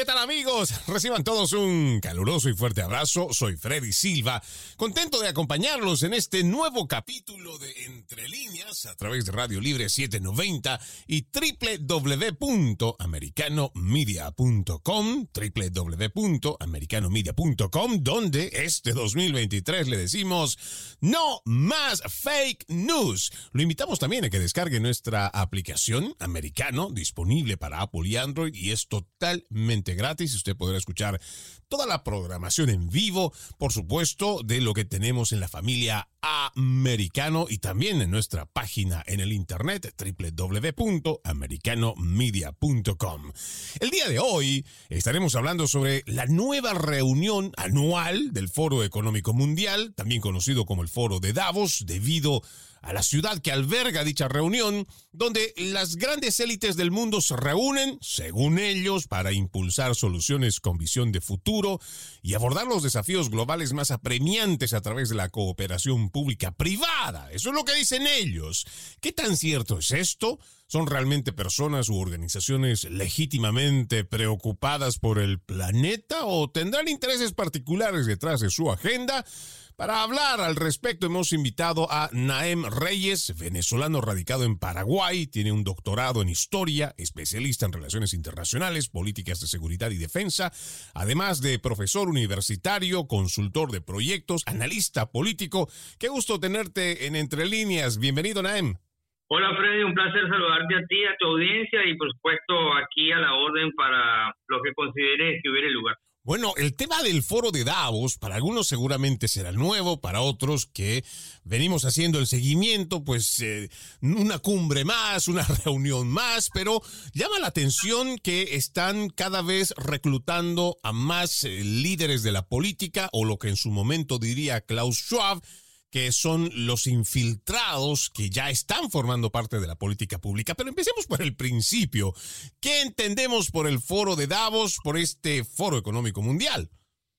¿Qué tal amigos? Reciban todos un caluroso y fuerte abrazo. Soy Freddy Silva, contento de acompañarlos en este nuevo capítulo de Entre líneas a través de Radio Libre 790 y www.americanomedia.com, www.americanomedia.com, donde este 2023 le decimos no más fake news. Lo invitamos también a que descargue nuestra aplicación americano disponible para Apple y Android y es totalmente gratis. Usted podrá escuchar toda la programación en vivo, por supuesto, de lo que tenemos en la familia americano y también en nuestra página en el internet www.americanomedia.com. El día de hoy estaremos hablando sobre la nueva reunión anual del Foro Económico Mundial, también conocido como el Foro de Davos, debido a la ciudad que alberga dicha reunión, donde las grandes élites del mundo se reúnen, según ellos, para impulsar soluciones con visión de futuro y abordar los desafíos globales más apremiantes a través de la cooperación pública privada. Eso es lo que dicen ellos. ¿Qué tan cierto es esto? ¿Son realmente personas u organizaciones legítimamente preocupadas por el planeta o tendrán intereses particulares detrás de su agenda? Para hablar al respecto hemos invitado a Naem Reyes, venezolano radicado en Paraguay, tiene un doctorado en historia, especialista en relaciones internacionales, políticas de seguridad y defensa, además de profesor universitario, consultor de proyectos, analista político. Qué gusto tenerte en Entre Líneas. Bienvenido, Naem. Hola Freddy, un placer saludarte a ti, a tu audiencia y por supuesto aquí a la orden para lo que consideres que hubiera lugar. Bueno, el tema del foro de Davos, para algunos seguramente será nuevo, para otros que venimos haciendo el seguimiento, pues eh, una cumbre más, una reunión más, pero llama la atención que están cada vez reclutando a más eh, líderes de la política, o lo que en su momento diría Klaus Schwab, que son los infiltrados que ya están formando parte de la política pública. Pero empecemos por el principio. ¿Qué entendemos por el foro de Davos, por este foro económico mundial?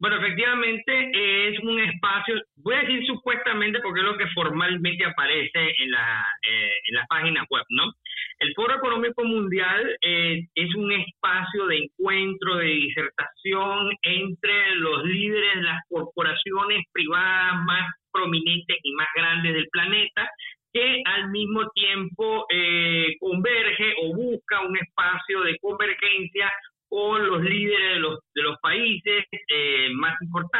Bueno, efectivamente es un espacio, voy a decir supuestamente porque es lo que formalmente aparece en la, eh, en la página web, ¿no? El Foro Económico Mundial eh, es un espacio de encuentro, de disertación entre los líderes de las corporaciones privadas más prominentes y más grandes del planeta, que al mismo tiempo eh, converge o busca un espacio de convergencia con los líderes de los, de los países eh, más importantes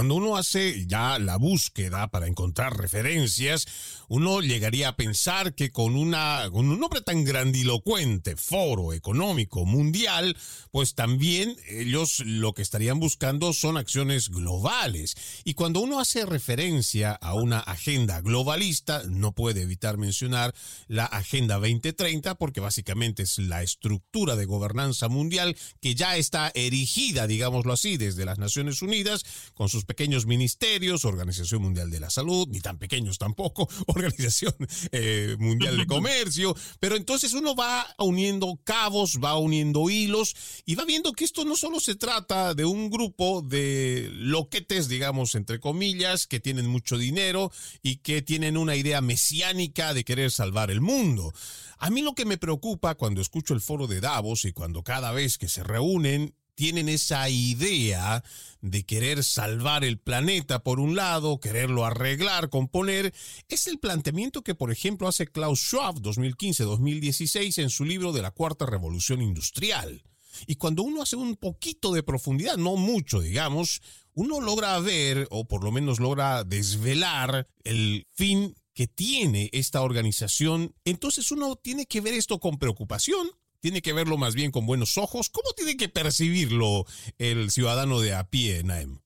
cuando uno hace ya la búsqueda para encontrar referencias, uno llegaría a pensar que con, una, con un nombre tan grandilocuente, Foro Económico Mundial, pues también ellos lo que estarían buscando son acciones globales. Y cuando uno hace referencia a una agenda globalista, no puede evitar mencionar la Agenda 2030, porque básicamente es la estructura de gobernanza mundial que ya está erigida, digámoslo así, desde las Naciones Unidas con sus pequeños ministerios, Organización Mundial de la Salud, ni tan pequeños tampoco, Organización eh, Mundial de Comercio, pero entonces uno va uniendo cabos, va uniendo hilos y va viendo que esto no solo se trata de un grupo de loquetes, digamos, entre comillas, que tienen mucho dinero y que tienen una idea mesiánica de querer salvar el mundo. A mí lo que me preocupa cuando escucho el foro de Davos y cuando cada vez que se reúnen tienen esa idea de querer salvar el planeta por un lado, quererlo arreglar, componer, es el planteamiento que, por ejemplo, hace Klaus Schwab 2015-2016 en su libro de la Cuarta Revolución Industrial. Y cuando uno hace un poquito de profundidad, no mucho, digamos, uno logra ver, o por lo menos logra desvelar, el fin que tiene esta organización, entonces uno tiene que ver esto con preocupación, tiene que verlo más bien con buenos ojos. ¿Cómo tiene que percibirlo el ciudadano de a pie, Naem?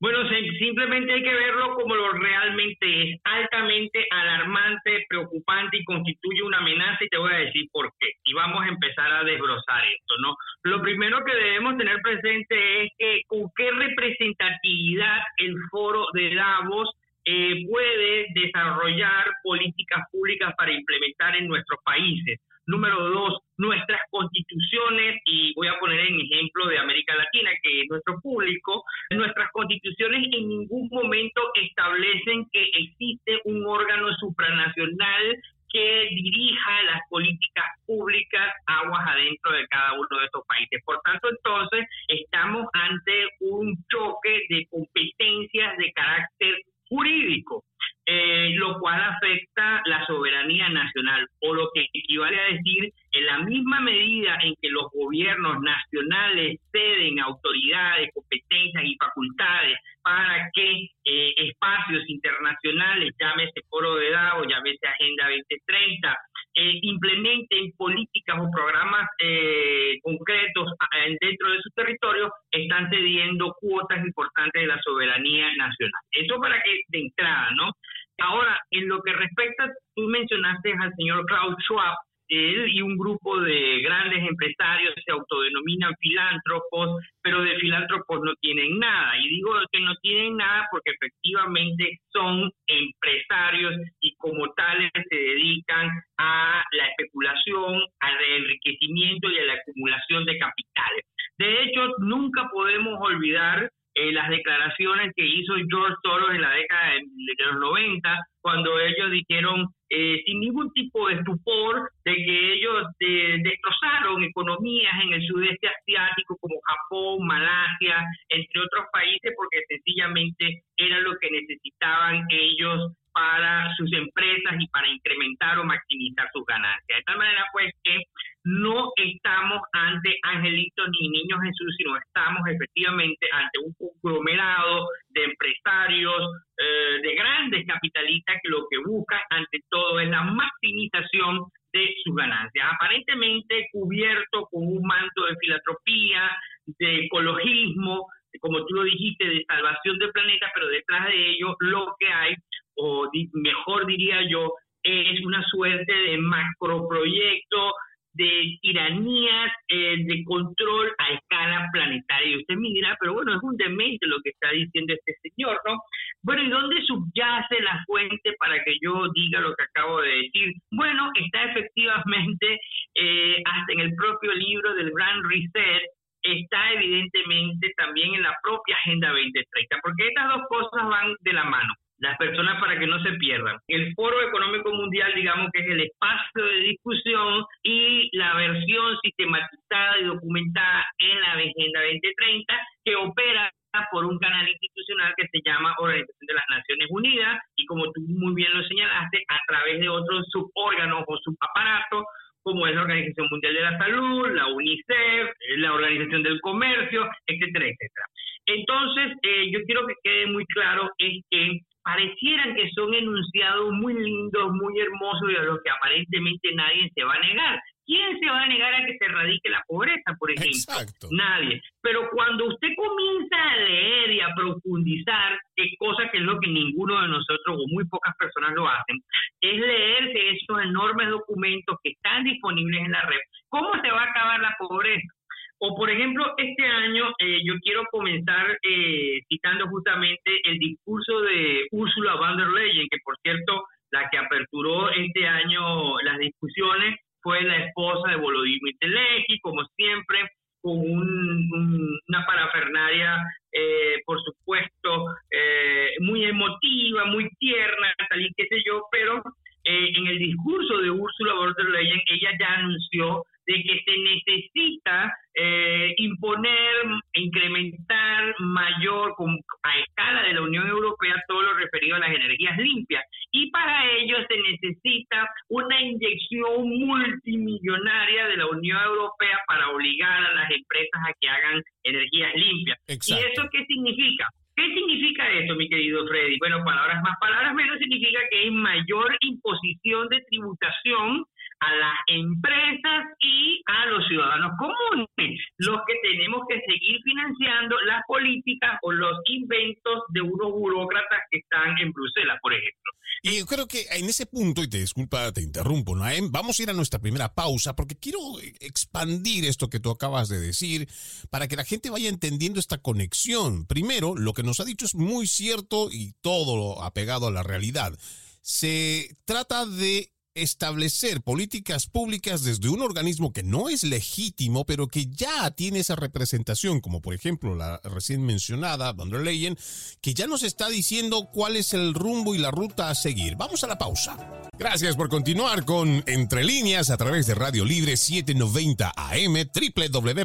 Bueno, simplemente hay que verlo como lo realmente es, altamente alarmante, preocupante y constituye una amenaza y te voy a decir por qué. Y vamos a empezar a desbrozar esto, ¿no? Lo primero que debemos tener presente es que con qué representatividad el foro de Davos eh, puede desarrollar políticas públicas para implementar en nuestros países. Número dos, nuestras constituciones, y voy a poner en ejemplo de América Latina, que es nuestro público, nuestras constituciones en ningún momento establecen que existe un órgano supranacional que dirija las políticas públicas aguas adentro de cada uno de estos países. Por tanto, entonces, estamos ante un choque de competencias de carácter jurídico. Eh, lo cual afecta la soberanía nacional, o lo que equivale a decir, en la misma medida en que los gobiernos nacionales ceden autoridades, competencias y facultades para que eh, espacios internacionales, llámese Foro de Davos, llámese Agenda 2030, eh, implementen políticas o programas concretos dentro de su territorio, están cediendo cuotas importantes de la soberanía nacional. Eso para que de entrada, ¿no? Ahora, en lo que respecta, tú mencionaste al señor Klaus Schwab, él y un grupo de grandes empresarios se autodenominan filántropos, pero de filántropos no tienen nada. Y digo que no tienen nada porque efectivamente son empresarios y como tales se dedican a la especulación, al enriquecimiento y a la acumulación de capitales. De hecho, nunca podemos olvidar eh, las declaraciones que hizo George Soros en la década de, los 90, cuando ellos dijeron eh, sin ningún tipo de estupor de que ellos eh, destrozaron economías en el sudeste asiático como Japón, Malasia, entre otros países, porque sencillamente era lo que necesitaban ellos para sus empresas y para incrementar o maximizar sus ganancias. De tal manera, pues, que no estamos ante angelitos ni niños Jesús, sino estamos efectivamente ante un conglomerado de empresarios, eh, de grandes capitalistas que lo que buscan ante todo es la maximización de sus ganancias. Aparentemente cubierto con un manto de filantropía, de ecologismo, como tú lo dijiste, de salvación del planeta, pero detrás de ello lo que hay, o mejor diría yo, es una suerte de macroproyecto de tiranías eh, de control a escala planetaria. Y usted me dirá, pero bueno, es un demente lo que está diciendo este señor, ¿no? Bueno, ¿y dónde subyace la fuente para que yo diga lo que acabo de decir? Bueno, está efectivamente eh, hasta en el propio libro del Grand Reset, está evidentemente también en la propia Agenda 2030, porque estas dos cosas van de la mano las personas para que no se pierdan. El Foro Económico Mundial, digamos que es el espacio de discusión y la versión sistematizada y documentada en la Agenda 2030 que opera por un canal institucional que se llama Organización de las Naciones Unidas y como tú muy bien lo señalaste, a través de otros subórganos o subaparatos como es la Organización Mundial de la Salud, la UNICEF, la Organización del Comercio, etcétera, etcétera. Entonces, eh, yo quiero que quede muy claro es que parecieran que son enunciados muy lindos, muy hermosos y a los que aparentemente nadie se va a negar. ¿Quién se va a negar a que se erradique la pobreza, por ejemplo? Nadie. Pero cuando usted comienza a leer y a profundizar, que cosa que es lo que ninguno de nosotros o muy pocas personas lo hacen, es leerse esos enormes documentos que están disponibles en la red. ¿Cómo se va a acabar la pobreza? O por ejemplo, este año eh, yo quiero comenzar eh, citando justamente el discurso de Ursula von der Leyen, que por cierto, la que aperturó este año las discusiones fue la esposa de Volodymyr Zelensky, como siempre, con una parafernaria, eh, por supuesto, muy emotiva, muy tierna, tal y qué sé yo, pero en el discurso de Ursula von der Leyen, ella ya anunció de que se necesita eh, imponer, incrementar mayor a escala de la Unión Europea todo lo referido a las energías limpias. Y para ello se necesita una inyección multimillonaria de la Unión Europea para obligar a las empresas a que hagan energías limpias. ¿Y eso qué significa? ¿Qué significa eso, mi querido Freddy? Bueno, palabras más, palabras menos significa que hay mayor imposición de tributación a las empresas y a los ciudadanos comunes, los que tenemos que seguir financiando las políticas o los inventos de unos burócratas que están en Bruselas, por ejemplo. Y yo creo que en ese punto, y te disculpa, te interrumpo, Naem, vamos a ir a nuestra primera pausa porque quiero expandir esto que tú acabas de decir para que la gente vaya entendiendo esta conexión. Primero, lo que nos ha dicho es muy cierto y todo apegado a la realidad. Se trata de establecer políticas públicas desde un organismo que no es legítimo, pero que ya tiene esa representación, como por ejemplo la recién mencionada Van der Leyen, que ya nos está diciendo cuál es el rumbo y la ruta a seguir. Vamos a la pausa. Gracias por continuar con Entre Líneas a través de Radio Libre 790 AM,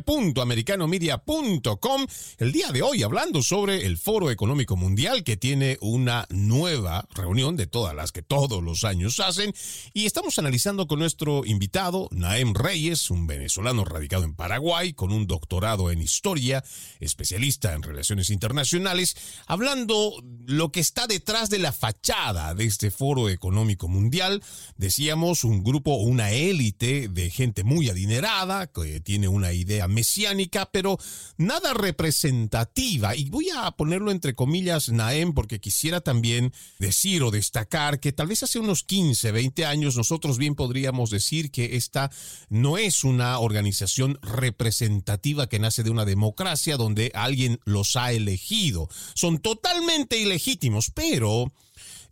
www.americanomedia.com. El día de hoy hablando sobre el Foro Económico Mundial que tiene una nueva reunión de todas las que todos los años hacen y estamos analizando con nuestro invitado, Naem Reyes, un venezolano radicado en Paraguay, con un doctorado en historia, especialista en relaciones internacionales, hablando lo que está detrás de la fachada de este foro económico mundial. Decíamos, un grupo, una élite de gente muy adinerada, que tiene una idea mesiánica, pero nada representativa. Y voy a ponerlo entre comillas, Naem, porque quisiera también decir o destacar que tal vez hace unos 15, 20 años, nosotros bien podríamos decir que esta no es una organización representativa que nace de una democracia donde alguien los ha elegido. Son totalmente ilegítimos, pero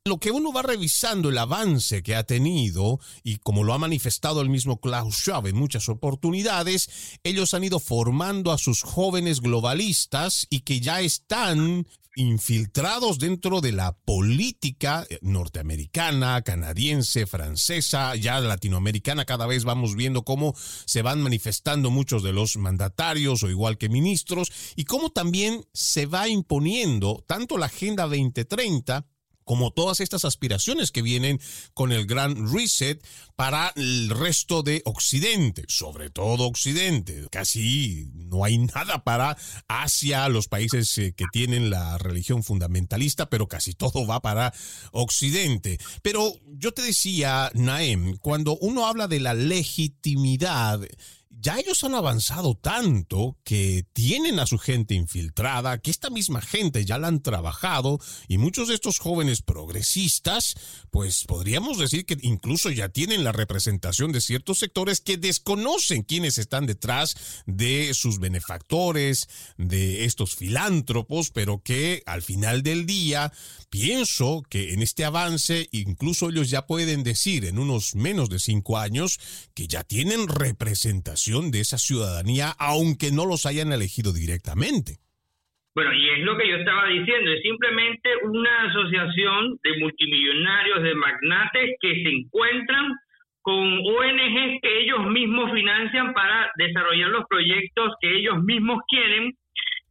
lo que uno va revisando el avance que ha tenido y como lo ha manifestado el mismo Klaus Schwab en muchas oportunidades, ellos han ido formando a sus jóvenes globalistas y que ya están infiltrados dentro de la política norteamericana, canadiense, francesa, ya latinoamericana, cada vez vamos viendo cómo se van manifestando muchos de los mandatarios o igual que ministros y cómo también se va imponiendo tanto la Agenda 2030 como todas estas aspiraciones que vienen con el gran reset para el resto de Occidente, sobre todo Occidente. Casi no hay nada para Asia, los países eh, que tienen la religión fundamentalista, pero casi todo va para Occidente. Pero yo te decía, Naem, cuando uno habla de la legitimidad, ya ellos han avanzado tanto que tienen a su gente infiltrada, que esta misma gente ya la han trabajado y muchos de estos jóvenes progresistas, pues podríamos decir que incluso ya tienen la representación de ciertos sectores que desconocen quiénes están detrás de sus benefactores, de estos filántropos, pero que al final del día pienso que en este avance incluso ellos ya pueden decir en unos menos de cinco años que ya tienen representación de esa ciudadanía aunque no los hayan elegido directamente. Bueno, y es lo que yo estaba diciendo, es simplemente una asociación de multimillonarios, de magnates que se encuentran con ONGs que ellos mismos financian para desarrollar los proyectos que ellos mismos quieren.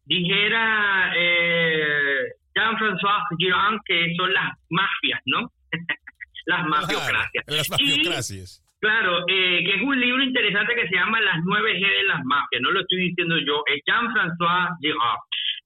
Dijera eh, Jean-François Girard, que son las mafias, ¿no? las mafiocracias. las mafiocracias. Claro, eh, que es un libro interesante que se llama Las nueve G de las mafias, no lo estoy diciendo yo, es Jean-François Girard.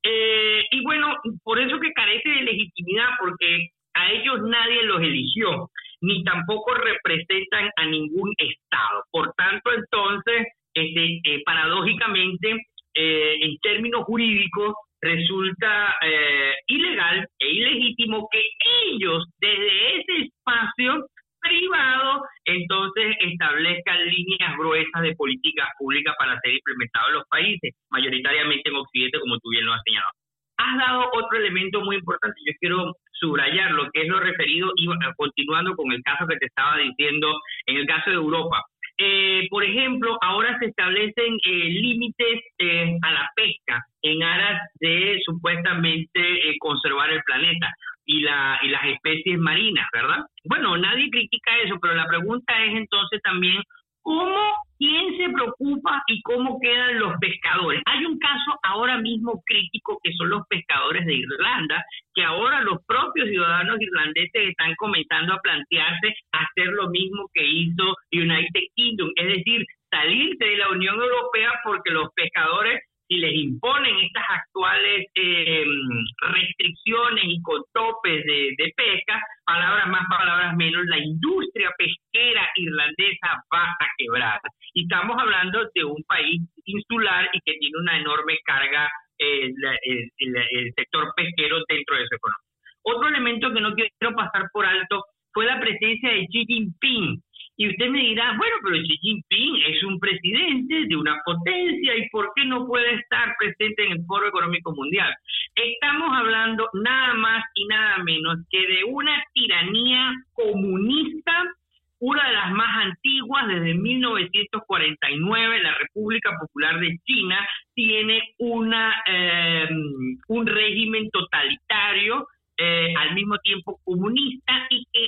Eh, y bueno, por eso que carece de legitimidad, porque a ellos nadie los eligió, ni tampoco representan a ningún Estado. Por tanto, entonces, este, eh, paradójicamente, en términos jurídicos, resulta eh, ilegal e ilegítimo que ellos desde ese espacio privado entonces establezcan líneas gruesas de políticas públicas para ser implementadas en los países, mayoritariamente en Occidente, como tú bien lo has señalado. Has dado otro elemento muy importante, yo quiero subrayar lo que es lo referido y continuando con el caso que te estaba diciendo en el caso de Europa. Eh, por ejemplo, ahora se establecen eh, límites eh, a la pesca en aras de supuestamente conservar el planeta y, la, y las especies marinas, ¿verdad? Bueno, nadie critica eso, pero la pregunta es entonces también ¿cómo quién se preocupa y cómo quedan los pescadores. Hay un caso ahora mismo crítico que son los pescadores de Irlanda, que ahora los propios ciudadanos irlandeses están comenzando a plantearse hacer lo mismo que hizo United Kingdom, es decir, salirse de la Unión Europea porque los pescadores si les imponen estas actuales eh, restricciones y con topes de, pesca, palabras más, palabras menos, la industria pesquera irlandesa va a quebrar. Y estamos hablando de un país insular y que tiene una enorme carga eh, el, el, sector pesquero dentro de su economía. Otro elemento que no quiero pasar por alto fue la presencia de Xi Jinping y usted me dirá, bueno, pero Xi Jinping es un presidente de una potencia y ¿por qué no puede estar presente en el Foro Económico Mundial? Estamos hablando nada más y nada menos que de una tiranía comunista, una de las más antiguas desde 1949, la República Popular de China tiene una eh, un régimen totalitario eh, al mismo tiempo comunista y que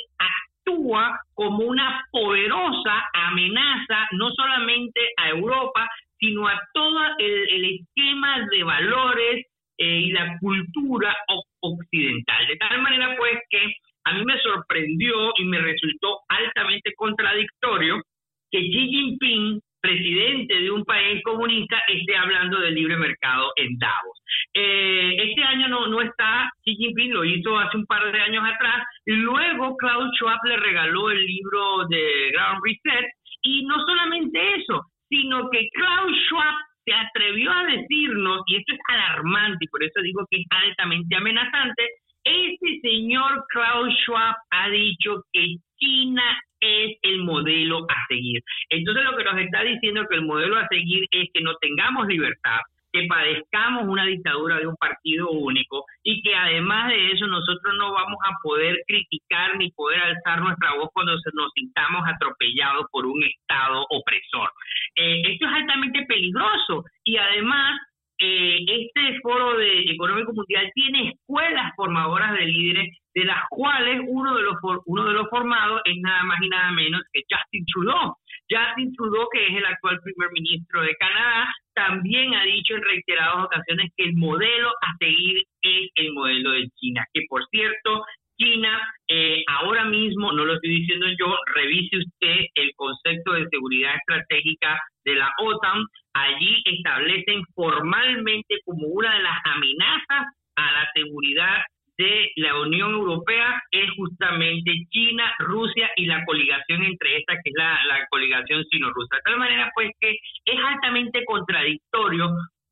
actúa como una poderosa amenaza no solamente a Europa, sino a todo el, esquema de valores eh, y la cultura occidental. De tal manera pues que a mí me sorprendió y me resultó altamente contradictorio que Xi Jinping presidente de un país comunista esté hablando del libre mercado en Davos. Eh, este año no, no está, Xi Jinping lo hizo hace un par de años atrás, luego Klaus Schwab le regaló el libro de Ground Reset, y no solamente eso, sino que Klaus Schwab se atrevió a decirnos, y esto es alarmante, y por eso digo que es altamente amenazante, este señor Klaus Schwab ha dicho que China es el modelo a seguir. Entonces lo que nos está diciendo que el modelo a seguir es que no tengamos libertad, que padezcamos una dictadura de un partido único y que además de eso nosotros no vamos a poder criticar ni poder alzar nuestra voz cuando nos sintamos atropellados por un Estado opresor. Eh, esto es altamente peligroso y además eh, este foro de económico mundial tiene escuelas formadoras de líderes de las cuales uno de los uno de los formados es nada más y nada menos que Justin Trudeau. Justin Trudeau, que es el actual primer ministro de Canadá, también ha dicho en reiteradas ocasiones que el modelo a seguir es el modelo de China, que por cierto China, eh, ahora mismo, no lo estoy diciendo yo, revise usted el concepto de seguridad estratégica de la OTAN, allí establecen formalmente como una de las amenazas a la seguridad de la Unión Europea es justamente China, Rusia y la coligación entre estas, que es la, la coligación sino-rusa. De tal manera, pues, que es altamente contradictorio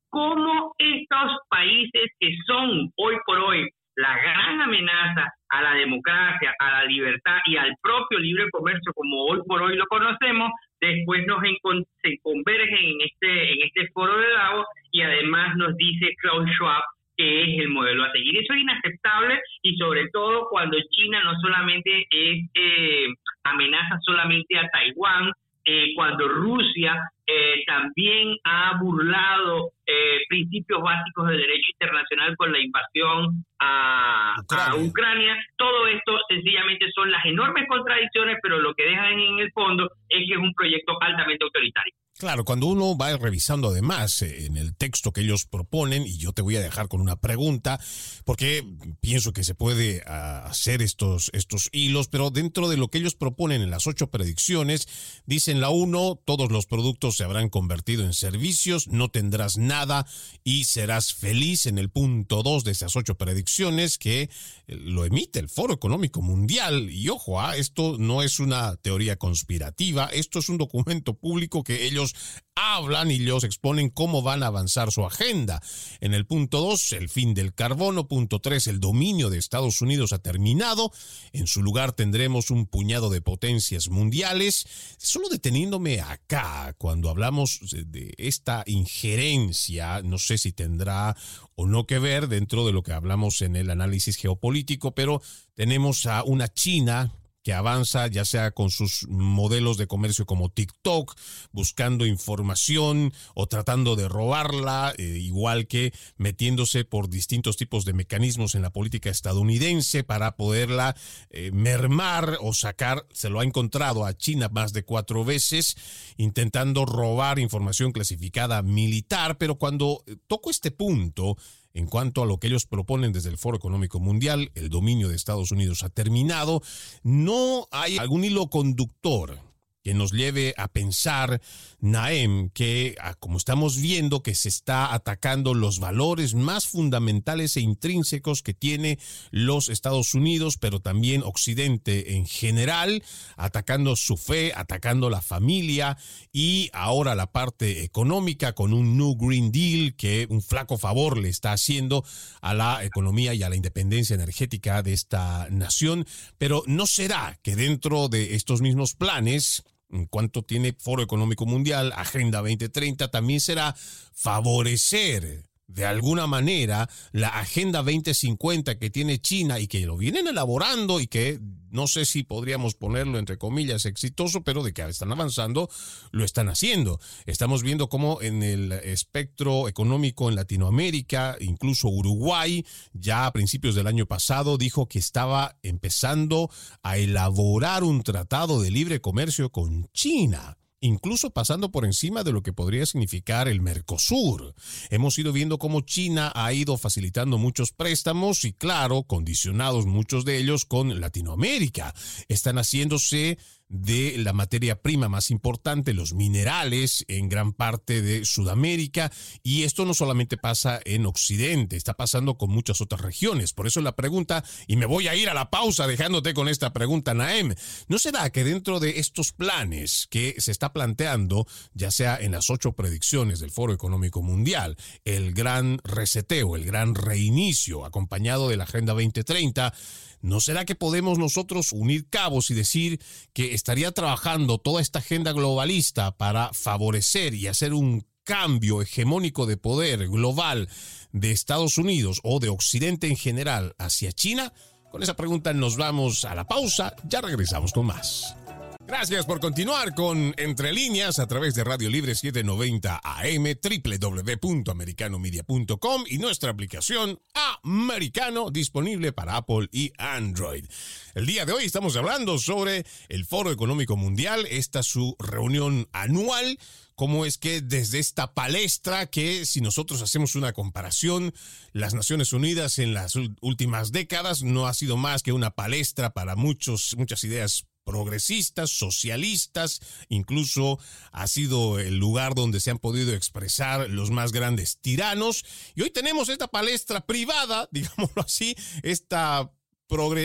cómo estos países que son hoy por hoy la gran amenaza a la democracia, a la libertad y al propio libre comercio como hoy por hoy lo conocemos, después nos se convergen en este, en este foro de Davos y además nos dice Klaus Schwab que es el modelo a seguir. Eso es inaceptable y sobre todo cuando China no solamente eh, amenaza solamente a Taiwán, eh, cuando Rusia eh, también ha burlado eh, principios básicos del derecho internacional con la invasión a Ucrania. Todo esto sencillamente son las enormes contradicciones, pero lo que dejan en el fondo es que es un proyecto altamente autoritario. Claro, cuando uno va revisando además eh, en el texto que ellos proponen, y yo te voy a dejar con una pregunta, porque pienso que se puede ah, hacer estos, estos hilos, pero dentro de lo que ellos proponen en las ocho predicciones, dicen la uno, todos los productos se habrán convertido en servicios, no tendrás nada y serás feliz en el punto dos de esas ocho predicciones que eh, lo emite el Foro Económico Mundial. Y ojo, ah, esto no es una teoría conspirativa, esto es un documento público que ellos hablan y ellos exponen cómo van a avanzar su agenda. En el punto 2, el fin del carbono. Punto 3, el dominio de Estados Unidos ha terminado. En su lugar tendremos un puñado de potencias mundiales. Solo deteniéndome acá, cuando hablamos de esta injerencia, no sé si tendrá o no que ver dentro de lo que hablamos en el análisis geopolítico, pero tenemos a una China que avanza ya sea con sus modelos de comercio como TikTok, buscando información o tratando de robarla, eh, igual que metiéndose por distintos tipos de mecanismos en la política estadounidense para poderla eh, mermar o sacar, se lo ha encontrado a China más de cuatro veces, intentando robar información clasificada militar, pero cuando toco este punto, en cuanto a lo que ellos proponen desde el Foro Económico Mundial, el dominio de Estados Unidos ha terminado, no hay algún hilo conductor que nos lleve a pensar, Naem, que ah, como estamos viendo que se está atacando los valores más fundamentales e intrínsecos que tiene los Estados Unidos, pero también Occidente en general, atacando su fe, atacando la familia y ahora la parte económica con un New Green Deal que un flaco favor le está haciendo a la economía y a la independencia energética de esta nación, pero no será que dentro de estos mismos planes en cuanto tiene Foro Económico Mundial, Agenda 2030, también será favorecer de alguna manera la Agenda 2050 que tiene China y que lo vienen elaborando y que no sé si podríamos ponerlo entre comillas exitoso, pero de que están avanzando, lo están haciendo. Estamos viendo cómo en el espectro económico en Latinoamérica, incluso Uruguay, ya a principios del año pasado dijo que estaba empezando a elaborar un tratado de libre comercio con China incluso pasando por encima de lo que podría significar el Mercosur. Hemos ido viendo cómo China ha ido facilitando muchos préstamos y claro, condicionados muchos de ellos con Latinoamérica. Están haciéndose de la materia prima más importante, los minerales en gran parte de Sudamérica. Y esto no solamente pasa en Occidente, está pasando con muchas otras regiones. Por eso la pregunta, y me voy a ir a la pausa dejándote con esta pregunta, Naem, ¿no será que dentro de estos planes que se está planteando, ya sea en las ocho predicciones del Foro Económico Mundial, el gran reseteo, el gran reinicio acompañado de la Agenda 2030, ¿No será que podemos nosotros unir cabos y decir que estaría trabajando toda esta agenda globalista para favorecer y hacer un cambio hegemónico de poder global de Estados Unidos o de Occidente en general hacia China? Con esa pregunta nos vamos a la pausa, ya regresamos con más. Gracias por continuar con Entre Líneas a través de Radio Libre 790 AM, www.americanomedia.com y nuestra aplicación Americano disponible para Apple y Android. El día de hoy estamos hablando sobre el Foro Económico Mundial, esta su reunión anual cómo es que desde esta palestra que si nosotros hacemos una comparación, las Naciones Unidas en las últimas décadas no ha sido más que una palestra para muchos, muchas ideas progresistas, socialistas, incluso ha sido el lugar donde se han podido expresar los más grandes tiranos. Y hoy tenemos esta palestra privada, digámoslo así, esta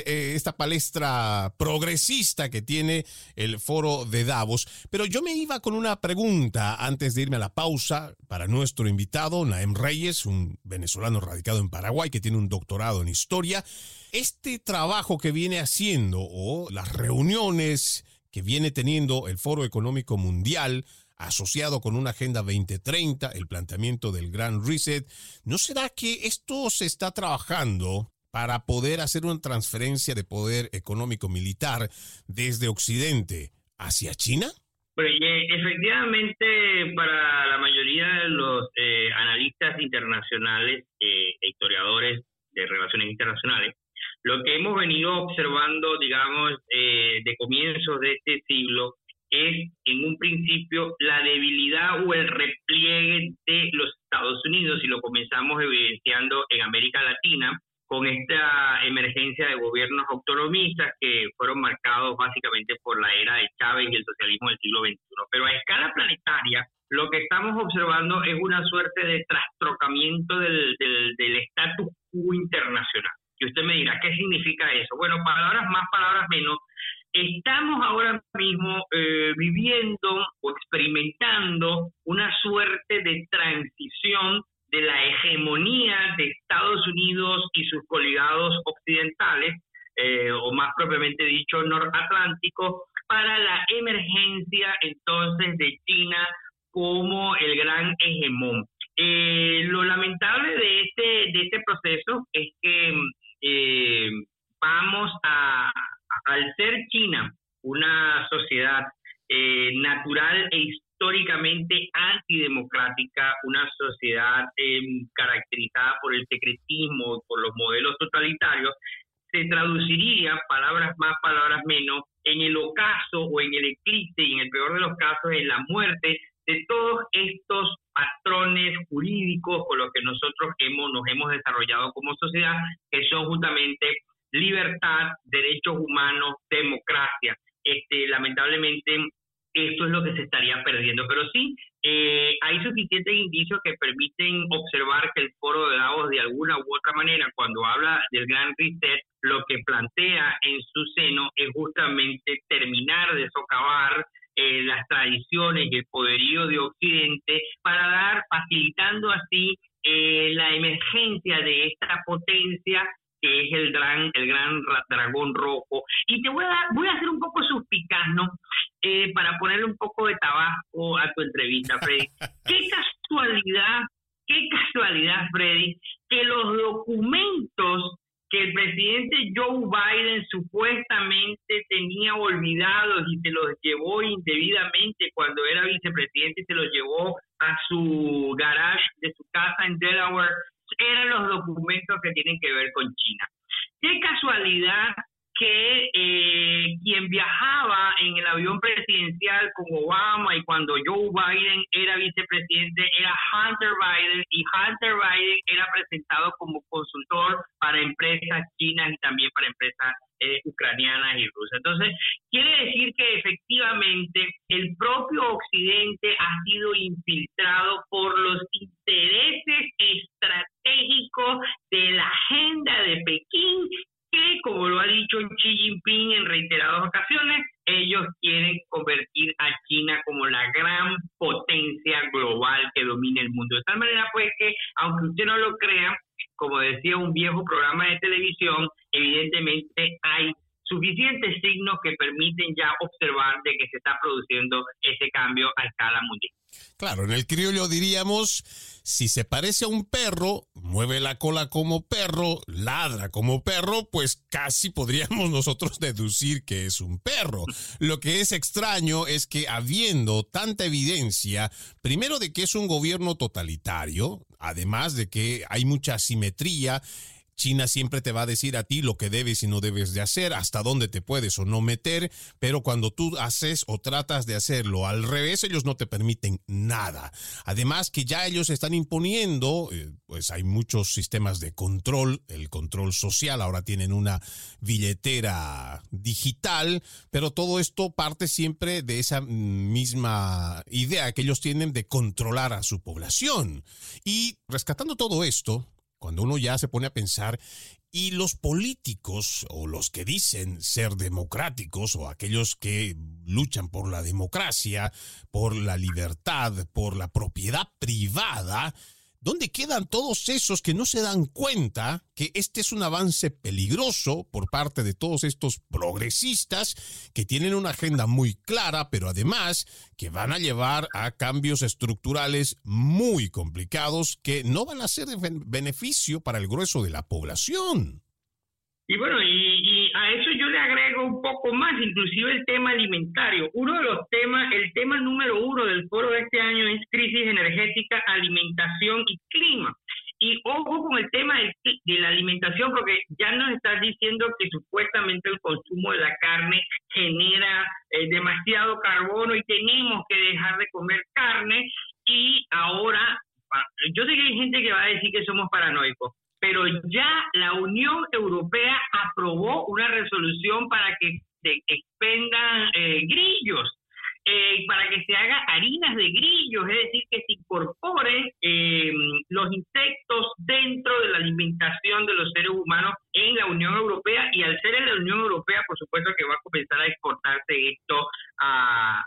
esta palestra progresista que tiene el foro de Davos. Pero yo me iba con una pregunta antes de irme a la pausa para nuestro invitado, Naem Reyes, un venezolano radicado en Paraguay que tiene un doctorado en historia. Este trabajo que viene haciendo o las reuniones que viene teniendo el Foro Económico Mundial asociado con una Agenda 2030, el planteamiento del Gran Reset, ¿no será que esto se está trabajando para poder hacer una transferencia de poder económico militar desde Occidente hacia China? Pues, efectivamente, para la mayoría de los eh, analistas internacionales, eh, historiadores de relaciones internacionales, lo que hemos venido observando, digamos, eh, de comienzos de este siglo es, en un principio, la debilidad o el repliegue de los Estados Unidos, y lo comenzamos evidenciando en América Latina, con esta emergencia de gobiernos autonomistas que fueron marcados básicamente por la era de Chávez y el socialismo del siglo XXI. Pero a escala planetaria, lo que estamos observando es una suerte de trastrocamiento del, del, estatus quo internacional. Y usted me dirá, ¿qué significa eso? Bueno, palabras más, palabras menos. Estamos ahora mismo eh, viviendo o experimentando una suerte de transición de la hegemonía de Estados Unidos sus coligados occidentales, eh, o más propiamente dicho, noratlántico, para la emergencia entonces de China como el gran hegemón. Eh, lo lamentable de este, de este proceso es que eh, vamos a, al ser China una sociedad natural e históricamente antidemocrática, una sociedad em, caracterizada por el secretismo, por los modelos totalitarios, se traduciría, palabras más, palabras menos, en el ocaso o en el eclipse y en el peor de los casos en la muerte de todos estos patrones jurídicos con los que nosotros hemos, nos hemos desarrollado como sociedad, que son justamente libertad, derechos humanos, democracia. Este, lamentablemente esto es lo que se estaría perdiendo. Pero sí, eh, hay suficientes indicios que permiten observar que el foro de Davos de alguna u otra manera, cuando habla del gran reset, lo que plantea en su seno es justamente terminar de socavar eh, las tradiciones y el poderío de Occidente para dar, facilitando así eh, la emergencia de esta potencia que es el gran, el gran dragón rojo. Y te voy a, voy a hacer un poco suspicaz, ¿no? Eh, para ponerle un poco de tabasco a tu entrevista, Freddy. qué casualidad, qué casualidad, Freddy, que los documentos que el presidente Joe Biden supuestamente tenía olvidados y se los llevó indebidamente cuando era vicepresidente se los llevó a su garage de su casa en Delaware eran los documentos que tienen que ver con China. Qué casualidad que eh, quien viajaba en el avión presidencial con Obama y cuando Joe Biden era vicepresidente era Hunter Biden y Hunter Biden era presentado como consultor para empresas chinas y también para empresas eh, ucranianas y rusas. Entonces, quiere decir que efectivamente el propio Occidente ha sido infiltrado por los intereses estratégicos de la agenda de Pekín que, como lo ha dicho Xi Jinping en reiteradas ocasiones, ellos quieren convertir a China como la gran potencia global que domina el mundo. De tal manera, pues, que aunque usted no lo crea, como decía un viejo programa de televisión, evidentemente hay suficientes signos que permiten ya observar de que se está produciendo ese cambio a escala mundial. Claro, en el criollo diríamos, si se parece a un perro, mueve la cola como perro, ladra como perro, pues casi podríamos nosotros deducir que es un perro. Lo que es extraño es que habiendo tanta evidencia, primero de que es un gobierno totalitario, además de que hay mucha asimetría, China siempre te va a decir a ti lo que debes y no debes de hacer, hasta dónde te puedes o no meter, pero cuando tú haces o tratas de hacerlo al revés, ellos no te permiten nada. Además que ya ellos están imponiendo, eh, pues hay muchos sistemas de control, el control social, ahora tienen una billetera digital, pero todo esto parte siempre de esa misma idea que ellos tienen de controlar a su población. Y rescatando todo esto, cuando uno ya se pone a pensar y los políticos o los que dicen ser democráticos o aquellos que luchan por la democracia, por la libertad, por la propiedad privada, ¿Dónde quedan todos esos que no se dan cuenta que este es un avance peligroso por parte de todos estos progresistas que tienen una agenda muy clara, pero además que van a llevar a cambios estructurales muy complicados que no van a ser de beneficio para el grueso de la población? Y bueno, y, a eso yo le agrego un poco más, inclusive el tema alimentario. Uno de los temas, el tema número uno del foro de este año es crisis energética, alimentación y clima. Y ojo con el tema de, la alimentación, porque ya nos estás diciendo que supuestamente el consumo de la carne genera eh, demasiado carbono y tenemos que dejar de comer carne. Y ahora, ah, yo sé que hay gente que va a decir que somos paranoicos, pero ya la Unión Europea aprobó una resolución para que se expendan eh, grillos eh, para que se haga harinas de grillos, es decir, que se incorporen eh, los insectos dentro de la alimentación de los seres humanos en la Unión Europea y al ser en la Unión Europea, por supuesto que va a comenzar a exportarse esto a,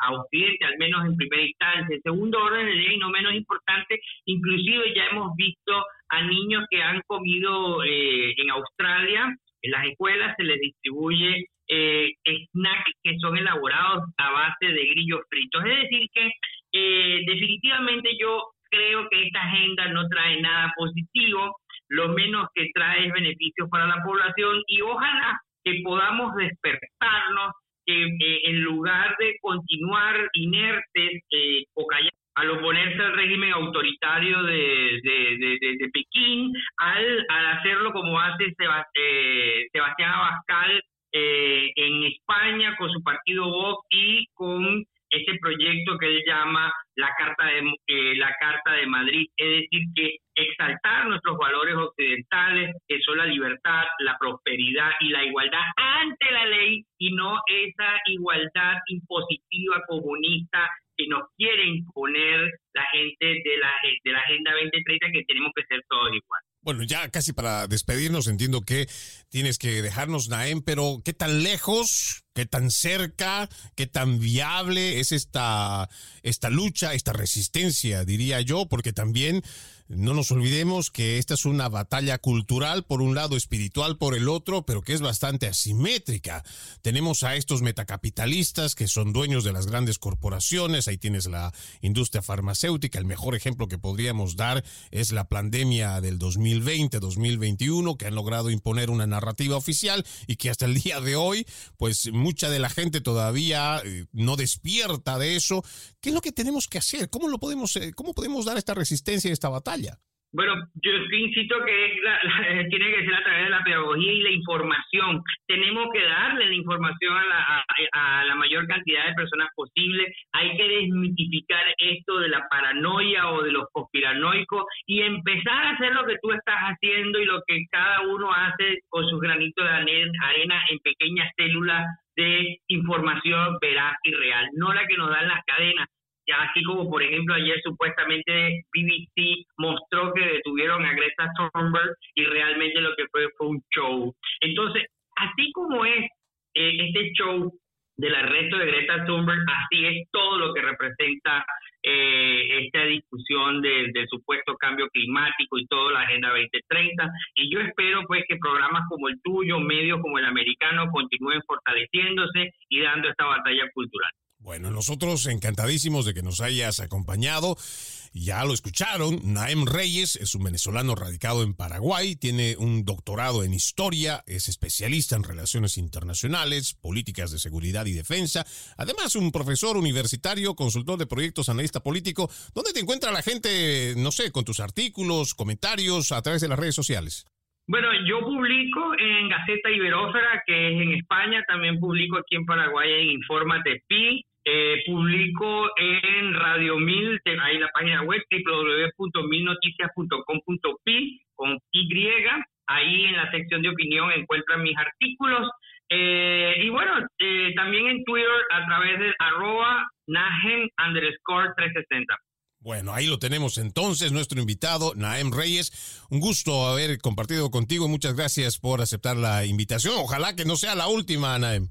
a, Occidente, al menos en primera instancia. En segundo orden de ley, no menos importante, inclusive ya hemos visto a niños que han comido eh, en Australia, en las escuelas se les distribuye eh, snacks que son elaborados a base de grillos fritos. Es decir, que eh, definitivamente yo creo que esta agenda no trae nada positivo, lo menos que trae es beneficios para la población y ojalá que podamos despertarnos, que eh, en lugar de continuar inertes eh, o callados, al oponerse al régimen autoritario de, de, Pekín, al, al, hacerlo como hace eh, Sebastián Abascal en España con su partido Vox y con ese proyecto que él llama la Carta de, eh, la Carta de Madrid, es decir, que exaltar nuestros valores occidentales, que son la libertad, la prosperidad y la igualdad ante la ley y no esa igualdad impositiva comunista que nos quiere imponer la gente de la, de la Agenda 2030 que tenemos que ser todos iguales. Bueno, ya casi para despedirnos, entiendo que tienes que dejarnos, Naem, pero ¿qué tan lejos, qué tan cerca, qué tan viable es esta, esta lucha, esta resistencia, diría yo? Porque también no nos olvidemos que esta es una batalla cultural, por un lado espiritual por el otro, pero que es bastante asimétrica. Tenemos a estos metacapitalistas que son dueños de las grandes corporaciones, ahí tienes la industria farmacéutica, el mejor ejemplo que podríamos dar es la pandemia del 2020-2021, que han logrado imponer una narrativa oficial y que hasta el día de hoy, pues mucha de la gente todavía eh, no despierta de eso. ¿Qué es lo que tenemos que hacer? ¿Cómo lo podemos, eh, cómo podemos dar esta resistencia a esta batalla? Bueno, yo insisto que tiene que ser a través de la pedagogía y la información. Tenemos que darle la información a la, a, la mayor cantidad de personas posible. Hay que desmitificar esto de la paranoia o de los conspiranoicos y empezar a hacer lo que tú estás haciendo y lo que cada uno hace con sus granitos de arena en pequeñas células de información veraz y real, no la que nos dan las cadenas, así como por ejemplo ayer supuestamente BBC mostró que detuvieron a Greta Thunberg y realmente lo que fue fue un show. Entonces, así como es eh, este show del arresto de Greta Thunberg, así es todo lo que representa eh, esta discusión del supuesto cambio climático y toda la Agenda 2030. Y yo espero pues que programas como el tuyo, medios como el americano, continúen fortaleciéndose y dando esta batalla cultural. Bueno, nosotros encantadísimos de que nos hayas acompañado. Ya lo escucharon, Naem Reyes es un venezolano radicado en Paraguay, tiene un doctorado en historia, es especialista en relaciones internacionales, políticas de seguridad y defensa, además un profesor universitario, consultor de proyectos, analista político. ¿Dónde te encuentra la gente, no sé, con tus artículos, comentarios a través de las redes sociales? Bueno, yo publico en Gaceta Iberófera, que es en España, también publico aquí en Paraguay en Infórmate Pi, eh, publico en Radio Mil, ahí la página web www.milnoticias.com.pi con Y. Ahí en la sección de opinión encuentran mis artículos. Eh, y bueno, eh, también en Twitter a través de arroba nahem underscore 360. Bueno, ahí lo tenemos entonces, nuestro invitado, Naem Reyes. Un gusto haber compartido contigo. Muchas gracias por aceptar la invitación. Ojalá que no sea la última, Naem.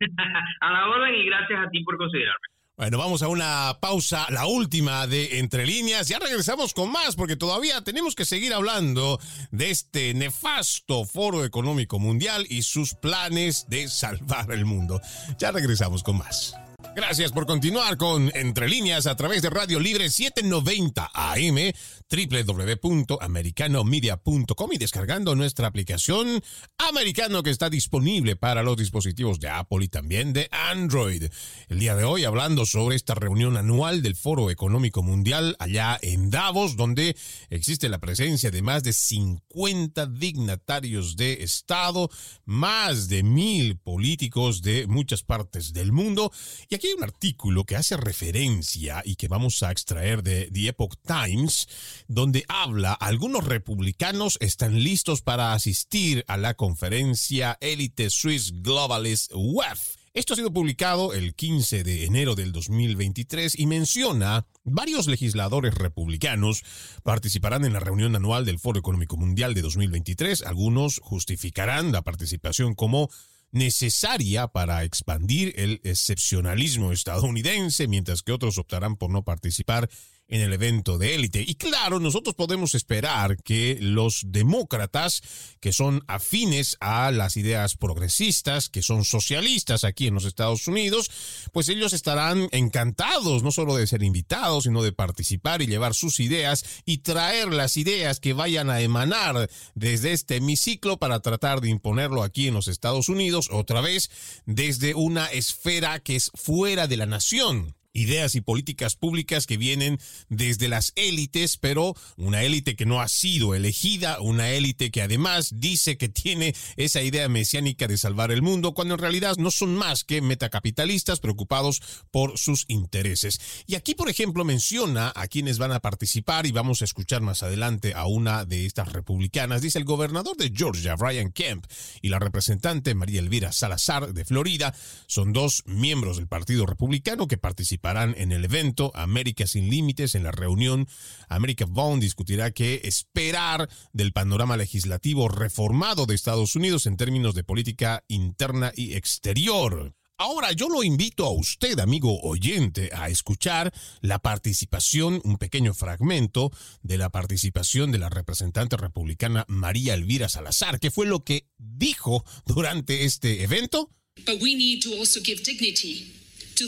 a la orden y gracias a ti por considerarme. Bueno, vamos a una pausa, la última de Entre Líneas. Ya regresamos con más porque todavía tenemos que seguir hablando de este nefasto foro económico mundial y sus planes de salvar el mundo. Ya regresamos con más. Gracias por continuar con Entre Líneas a través de Radio Libre 790 AM, www.americanomedia.com y descargando nuestra aplicación Americano que está disponible para los dispositivos de Apple y también de Android. El día de hoy hablando sobre esta reunión anual del Foro Económico Mundial allá en Davos, donde existe la presencia de más de 50 dignatarios de Estado, más de mil políticos de muchas partes del mundo. Y aquí hay un artículo que hace referencia y que vamos a extraer de The Epoch Times, donde habla, algunos republicanos están listos para asistir a la conferencia Elite Swiss Globalist WEF. Esto ha sido publicado el 15 de enero del 2023 y menciona varios legisladores republicanos participarán en la reunión anual del Foro Económico Mundial de 2023. Algunos justificarán la participación como necesaria para expandir el excepcionalismo estadounidense, mientras que otros optarán por no participar en el evento de élite. Y claro, nosotros podemos esperar que los demócratas, que son afines a las ideas progresistas, que son socialistas aquí en los Estados Unidos, pues ellos estarán encantados no solo de ser invitados, sino de participar y llevar sus ideas y traer las ideas que vayan a emanar desde este hemiciclo para tratar de imponerlo aquí en los Estados Unidos, otra vez desde una esfera que es fuera de la nación ideas y políticas públicas que vienen desde las élites, pero una élite que no ha sido elegida, una élite que además dice que tiene esa idea mesiánica de salvar el mundo, cuando en realidad no son más que metacapitalistas preocupados por sus intereses. Y aquí, por ejemplo, menciona a quienes van a participar y vamos a escuchar más adelante a una de estas republicanas. Dice el gobernador de Georgia, Brian Kemp, y la representante María Elvira Salazar de Florida, son dos miembros del Partido Republicano que participan en el evento América sin Límites. En la reunión, América Bond discutirá qué esperar del panorama legislativo reformado de Estados Unidos en términos de política interna y exterior. Ahora yo lo invito a usted, amigo oyente, a escuchar la participación, un pequeño fragmento de la participación de la representante republicana María Elvira Salazar, que fue lo que dijo durante este evento. to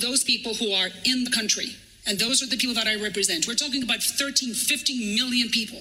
those people who are in the country. And those are the people that I represent. We're talking about 13, 15 million people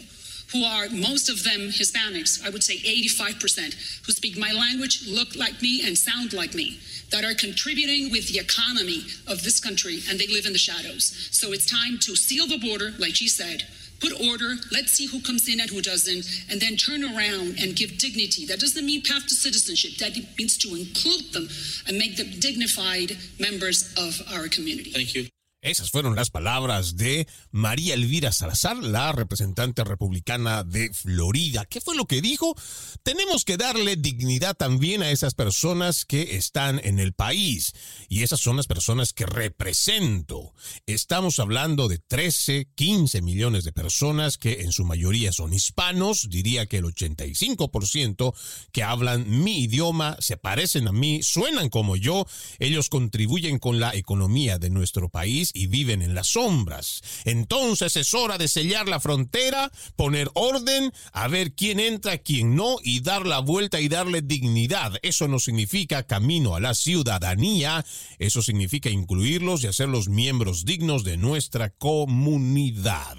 who are most of them Hispanics, I would say 85%, who speak my language, look like me, and sound like me, that are contributing with the economy of this country, and they live in the shadows. So it's time to seal the border, like she said, put order, let's see who comes in and who doesn't, and then turn around and give dignity. That doesn't mean path to citizenship, that means to include them and make them dignified members of our community. Thank you. Esas fueron las palabras de María Elvira Salazar, la representante republicana de Florida. ¿Qué fue lo que dijo? Tenemos que darle dignidad también a esas personas que están en el país. Y esas son las personas que represento. Estamos hablando de 13, 15 millones de personas que en su mayoría son hispanos. Diría que el 85% que hablan mi idioma, se parecen a mí, suenan como yo. Ellos contribuyen con la economía de nuestro país y viven en las sombras. Entonces es hora de sellar la frontera, poner orden, a ver quién entra, quién no, y dar la vuelta y darle dignidad. Eso no significa camino a la ciudadanía, eso significa incluirlos y hacerlos miembros dignos de nuestra comunidad.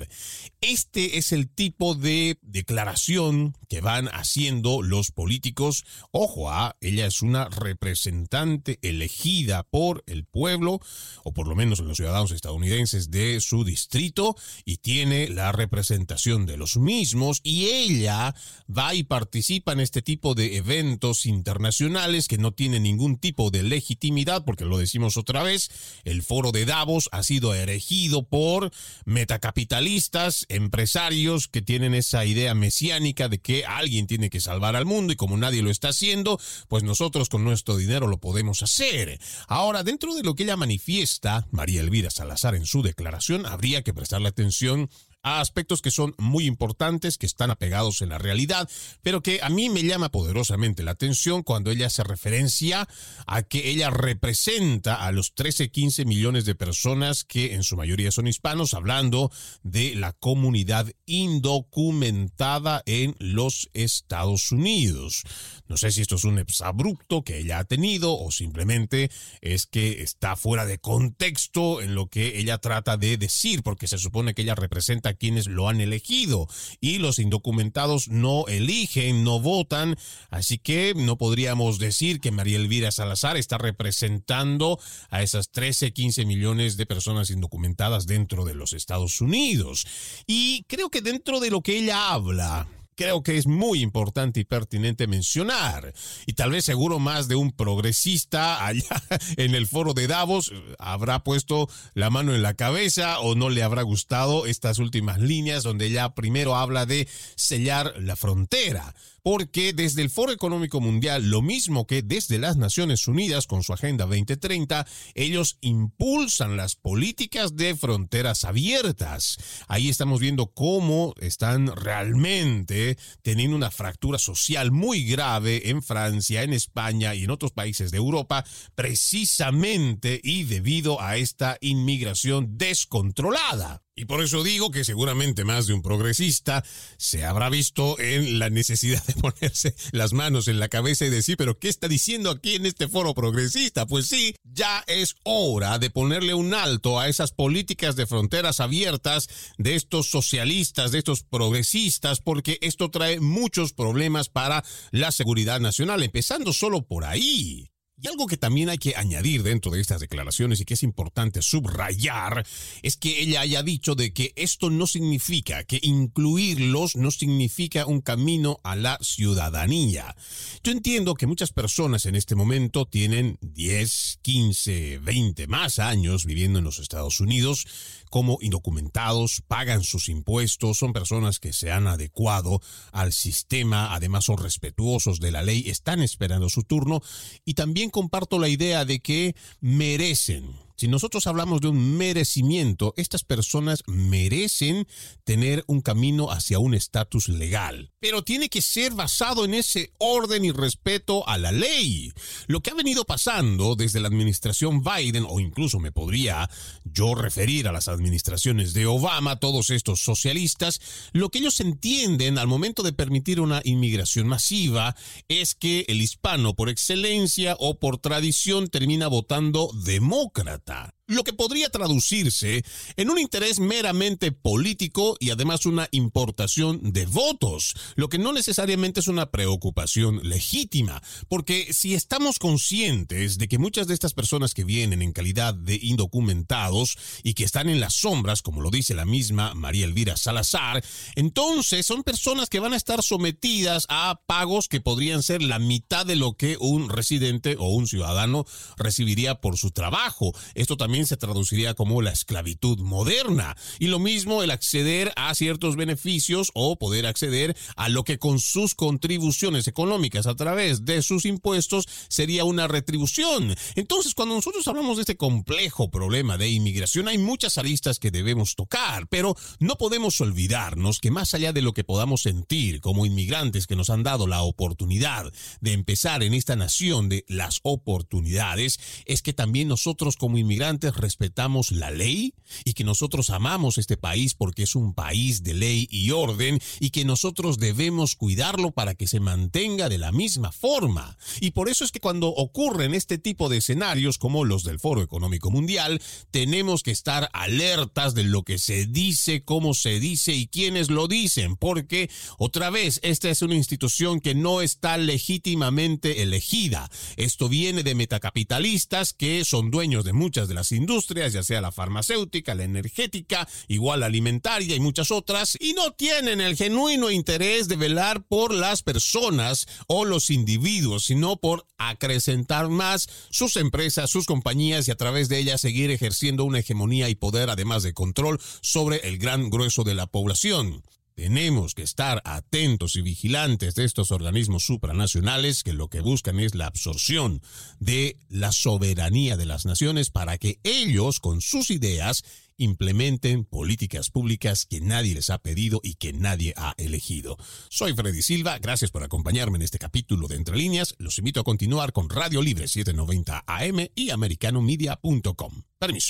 Este es el tipo de declaración que van haciendo los políticos. Ojo, a ah, ella es una representante elegida por el pueblo, o por lo menos los ciudadanos estadounidenses de su distrito, y tiene la representación de los mismos, y ella va y participa en este tipo de eventos internacionales que no tienen ningún tipo de legitimidad, porque lo decimos otra vez, el foro de Davos ha sido erigido por metacapitalistas, empresarios que tienen esa idea mesiánica de que alguien tiene que salvar al mundo y como nadie lo está haciendo, pues nosotros con nuestro dinero lo podemos hacer. Ahora, dentro de lo que ella manifiesta, María Elvira Salazar en su declaración, habría que prestarle atención a aspectos que son muy importantes, que están apegados en la realidad, pero que a mí me llama poderosamente la atención cuando ella hace referencia a que ella representa a los 13, 15 millones de personas que en su mayoría son hispanos, hablando de la comunidad indocumentada en los Estados Unidos. No sé si esto es un exabrupto que ella ha tenido o simplemente es que está fuera de contexto en lo que ella trata de decir, porque se supone que ella representa quienes lo han elegido y los indocumentados no eligen, no votan, así que no podríamos decir que María Elvira Salazar está representando a esas 13, 15 millones de personas indocumentadas dentro de los Estados Unidos. Y creo que dentro de lo que ella habla, creo que es muy importante y pertinente mencionar. Y tal vez seguro más de un progresista allá en el foro de Davos habrá puesto la mano en la cabeza o no le habrá gustado estas últimas líneas donde ya primero habla de sellar la frontera porque desde el Foro Económico Mundial, lo mismo que desde las Naciones Unidas con su Agenda 2030, ellos impulsan las políticas de fronteras abiertas. Ahí estamos viendo cómo están realmente teniendo una fractura social muy grave en Francia, en España y en otros países de Europa, precisamente y debido a esta inmigración descontrolada. Y por eso digo que seguramente más de un progresista se habrá visto en la necesidad de ponerse las manos en la cabeza y decir, pero ¿qué está diciendo aquí en este foro progresista? Pues sí, ya es hora de ponerle un alto a esas políticas de fronteras abiertas de estos socialistas, de estos progresistas, porque esto trae muchos problemas para la seguridad nacional, empezando solo por ahí. Y algo que también hay que añadir dentro de estas declaraciones y que es importante subrayar es que ella haya dicho de que esto no significa que incluirlos no significa un camino a la ciudadanía. Yo entiendo que muchas personas en este momento tienen 10, 15, 20 más años viviendo en los Estados Unidos como indocumentados, pagan sus impuestos, son personas que se han adecuado al sistema, además son respetuosos de la ley, están esperando su turno y también comparto la idea de que merecen si nosotros hablamos de un merecimiento, estas personas merecen tener un camino hacia un estatus legal, pero tiene que ser basado en ese orden y respeto a la ley. Lo que ha venido pasando desde la administración Biden, o incluso me podría yo referir a las administraciones de Obama, todos estos socialistas, lo que ellos entienden al momento de permitir una inmigración masiva es que el hispano por excelencia o por tradición termina votando demócrata Plata. Lo que podría traducirse en un interés meramente político y además una importación de votos, lo que no necesariamente es una preocupación legítima, porque si estamos conscientes de que muchas de estas personas que vienen en calidad de indocumentados y que están en las sombras, como lo dice la misma María Elvira Salazar, entonces son personas que van a estar sometidas a pagos que podrían ser la mitad de lo que un residente o un ciudadano recibiría por su trabajo. Esto también se traduciría como la esclavitud moderna. Y lo mismo el acceder a ciertos beneficios o poder acceder a lo que con sus contribuciones económicas a través de sus impuestos sería una retribución. Entonces, cuando nosotros hablamos de este complejo problema de inmigración, hay muchas aristas que debemos tocar, pero no podemos olvidarnos que más allá de lo que podamos sentir como inmigrantes que nos han dado la oportunidad de empezar en esta nación de las oportunidades, es que también nosotros como inmigrantes respetamos la ley y que nosotros amamos este país porque es un país de ley y orden y que nosotros debemos cuidarlo para que se mantenga de la misma forma. Y por eso es que cuando ocurren este tipo de escenarios como los del Foro Económico Mundial, tenemos que estar alertas de lo que se dice, cómo se dice y quiénes lo dicen, porque otra vez esta es una institución que no está legítimamente elegida. Esto viene de metacapitalistas que son dueños de muchas de las industrias, ya sea la farmacéutica, la energética, igual la alimentaria y muchas otras, y no tienen el genuino interés de velar por las personas o los individuos, sino por acrecentar más sus empresas, sus compañías y a través de ellas seguir ejerciendo una hegemonía y poder, además de control, sobre el gran grueso de la población. Tenemos que estar atentos y vigilantes de estos organismos supranacionales que lo que buscan es la absorción de la soberanía de las naciones para que ellos, con sus ideas, implementen políticas públicas que nadie les ha pedido y que nadie ha elegido. Soy Freddy Silva, gracias por acompañarme en este capítulo de Entre Líneas. Los invito a continuar con Radio Libre 790 AM y americanomedia.com. Permiso.